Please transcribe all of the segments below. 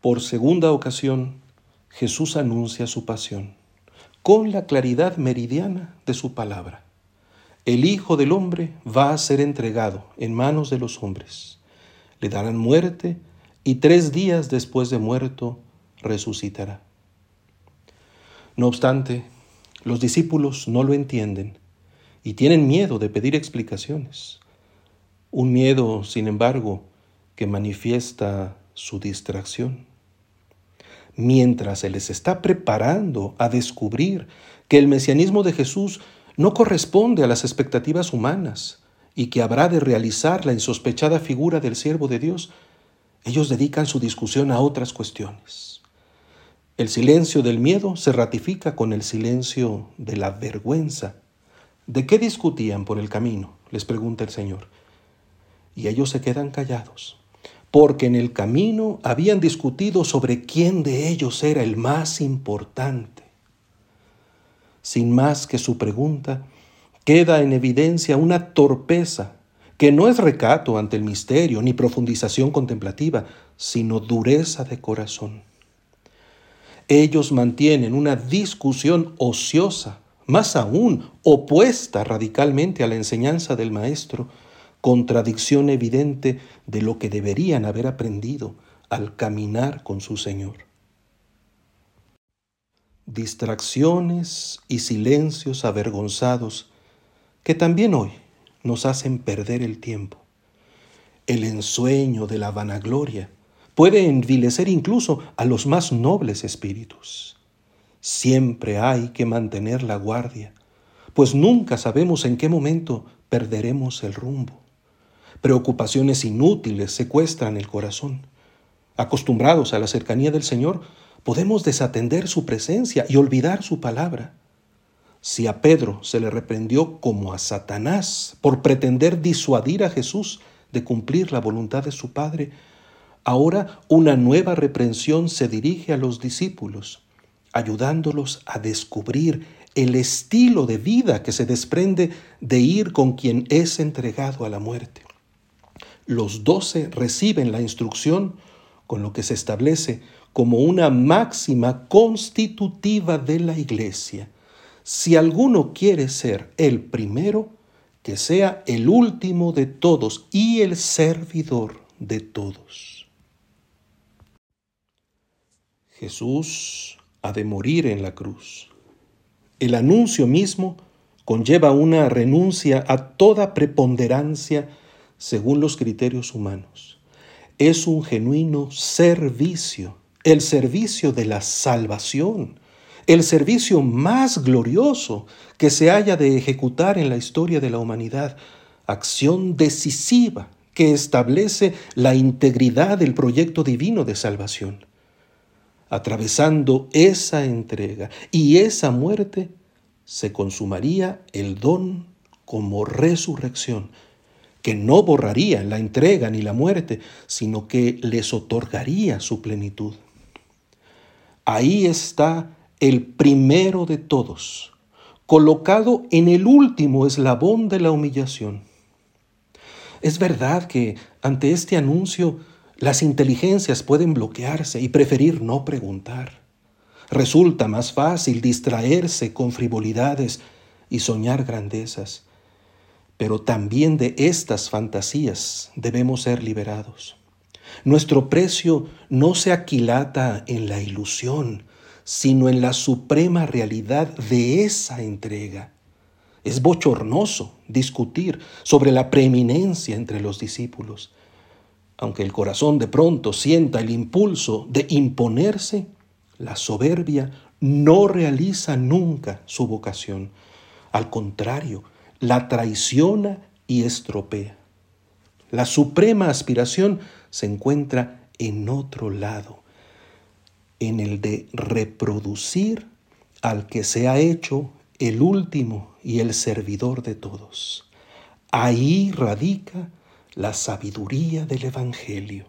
Por segunda ocasión, Jesús anuncia su pasión con la claridad meridiana de su palabra. El Hijo del Hombre va a ser entregado en manos de los hombres. Le darán muerte y tres días después de muerto resucitará. No obstante, los discípulos no lo entienden y tienen miedo de pedir explicaciones. Un miedo, sin embargo, que manifiesta su distracción. Mientras se les está preparando a descubrir que el mesianismo de Jesús no corresponde a las expectativas humanas y que habrá de realizar la insospechada figura del siervo de Dios, ellos dedican su discusión a otras cuestiones. El silencio del miedo se ratifica con el silencio de la vergüenza. ¿De qué discutían por el camino? les pregunta el Señor. Y ellos se quedan callados porque en el camino habían discutido sobre quién de ellos era el más importante. Sin más que su pregunta, queda en evidencia una torpeza que no es recato ante el misterio ni profundización contemplativa, sino dureza de corazón. Ellos mantienen una discusión ociosa, más aún opuesta radicalmente a la enseñanza del Maestro, contradicción evidente de lo que deberían haber aprendido al caminar con su Señor. Distracciones y silencios avergonzados que también hoy nos hacen perder el tiempo. El ensueño de la vanagloria puede envilecer incluso a los más nobles espíritus. Siempre hay que mantener la guardia, pues nunca sabemos en qué momento perderemos el rumbo. Preocupaciones inútiles secuestran el corazón. Acostumbrados a la cercanía del Señor, podemos desatender su presencia y olvidar su palabra. Si a Pedro se le reprendió como a Satanás por pretender disuadir a Jesús de cumplir la voluntad de su Padre, ahora una nueva reprensión se dirige a los discípulos, ayudándolos a descubrir el estilo de vida que se desprende de ir con quien es entregado a la muerte los doce reciben la instrucción con lo que se establece como una máxima constitutiva de la iglesia. Si alguno quiere ser el primero, que sea el último de todos y el servidor de todos. Jesús ha de morir en la cruz. El anuncio mismo conlleva una renuncia a toda preponderancia según los criterios humanos. Es un genuino servicio, el servicio de la salvación, el servicio más glorioso que se haya de ejecutar en la historia de la humanidad, acción decisiva que establece la integridad del proyecto divino de salvación. Atravesando esa entrega y esa muerte, se consumaría el don como resurrección, que no borraría la entrega ni la muerte, sino que les otorgaría su plenitud. Ahí está el primero de todos, colocado en el último eslabón de la humillación. Es verdad que ante este anuncio las inteligencias pueden bloquearse y preferir no preguntar. Resulta más fácil distraerse con frivolidades y soñar grandezas pero también de estas fantasías debemos ser liberados. Nuestro precio no se aquilata en la ilusión, sino en la suprema realidad de esa entrega. Es bochornoso discutir sobre la preeminencia entre los discípulos. Aunque el corazón de pronto sienta el impulso de imponerse, la soberbia no realiza nunca su vocación. Al contrario, la traiciona y estropea. La suprema aspiración se encuentra en otro lado, en el de reproducir al que se ha hecho el último y el servidor de todos. Ahí radica la sabiduría del Evangelio.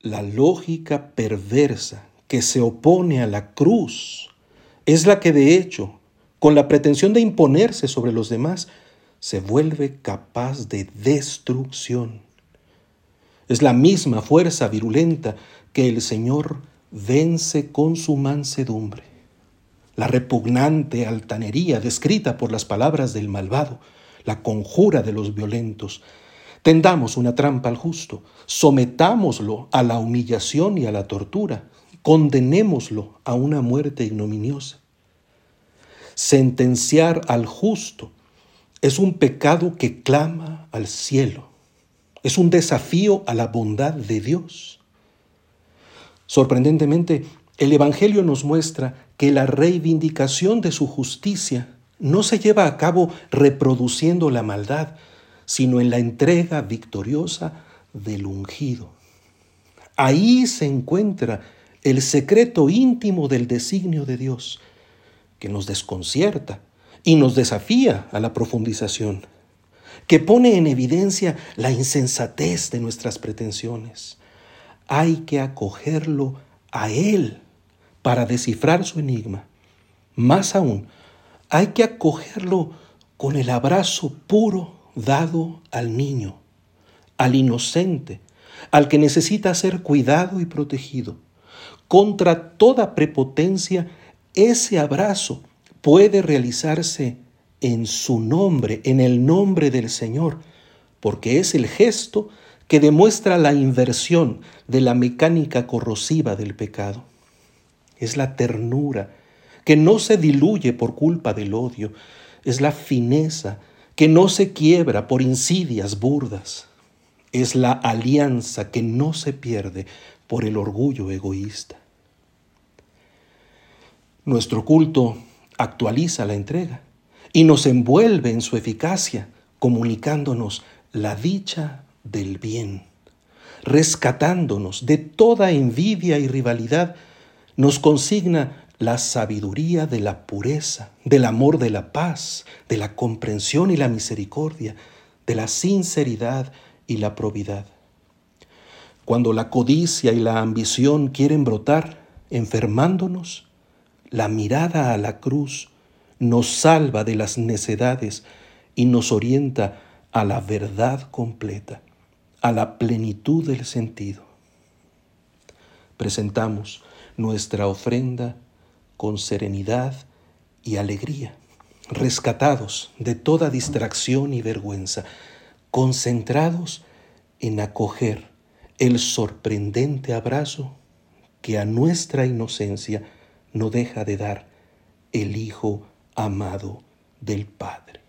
La lógica perversa que se opone a la cruz es la que de hecho con la pretensión de imponerse sobre los demás, se vuelve capaz de destrucción. Es la misma fuerza virulenta que el Señor vence con su mansedumbre. La repugnante altanería descrita por las palabras del malvado, la conjura de los violentos. Tendamos una trampa al justo, sometámoslo a la humillación y a la tortura, condenémoslo a una muerte ignominiosa. Sentenciar al justo es un pecado que clama al cielo, es un desafío a la bondad de Dios. Sorprendentemente, el Evangelio nos muestra que la reivindicación de su justicia no se lleva a cabo reproduciendo la maldad, sino en la entrega victoriosa del ungido. Ahí se encuentra el secreto íntimo del designio de Dios, que nos desconcierta y nos desafía a la profundización, que pone en evidencia la insensatez de nuestras pretensiones. Hay que acogerlo a Él para descifrar su enigma. Más aún, hay que acogerlo con el abrazo puro dado al niño, al inocente, al que necesita ser cuidado y protegido. Contra toda prepotencia, ese abrazo puede realizarse en su nombre, en el nombre del Señor, porque es el gesto que demuestra la inversión de la mecánica corrosiva del pecado. Es la ternura que no se diluye por culpa del odio, es la fineza que no se quiebra por insidias burdas, es la alianza que no se pierde por el orgullo egoísta. Nuestro culto actualiza la entrega y nos envuelve en su eficacia, comunicándonos la dicha del bien, rescatándonos de toda envidia y rivalidad, nos consigna la sabiduría de la pureza, del amor de la paz, de la comprensión y la misericordia, de la sinceridad y la probidad. Cuando la codicia y la ambición quieren brotar, enfermándonos, la mirada a la cruz nos salva de las necedades y nos orienta a la verdad completa, a la plenitud del sentido. Presentamos nuestra ofrenda con serenidad y alegría, rescatados de toda distracción y vergüenza, concentrados en acoger el sorprendente abrazo que a nuestra inocencia no deja de dar el Hijo amado del Padre.